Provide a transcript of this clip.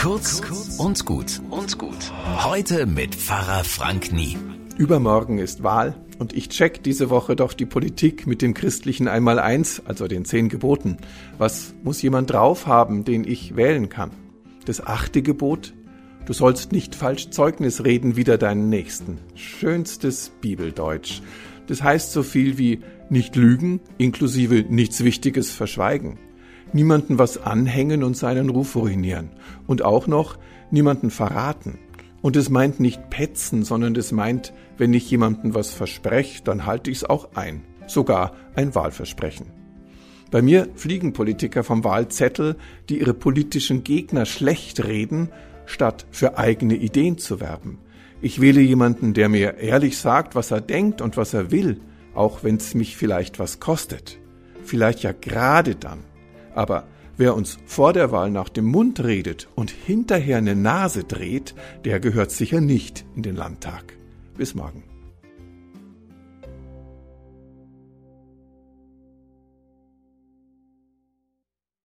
Kurz und gut und gut. Heute mit Pfarrer Frank Nie. Übermorgen ist Wahl und ich check diese Woche doch die Politik mit dem christlichen Einmaleins, also den zehn Geboten. Was muss jemand drauf haben, den ich wählen kann? Das achte Gebot? Du sollst nicht falsch Zeugnis reden wider deinen Nächsten. Schönstes Bibeldeutsch. Das heißt so viel wie nicht lügen, inklusive nichts Wichtiges verschweigen niemanden was anhängen und seinen Ruf ruinieren. Und auch noch niemanden verraten. Und es meint nicht petzen, sondern es meint, wenn ich jemandem was verspreche, dann halte ich es auch ein. Sogar ein Wahlversprechen. Bei mir fliegen Politiker vom Wahlzettel, die ihre politischen Gegner schlecht reden, statt für eigene Ideen zu werben. Ich wähle jemanden, der mir ehrlich sagt, was er denkt und was er will, auch wenn es mich vielleicht was kostet. Vielleicht ja gerade dann. Aber wer uns vor der Wahl nach dem Mund redet und hinterher eine Nase dreht, der gehört sicher nicht in den Landtag. Bis morgen.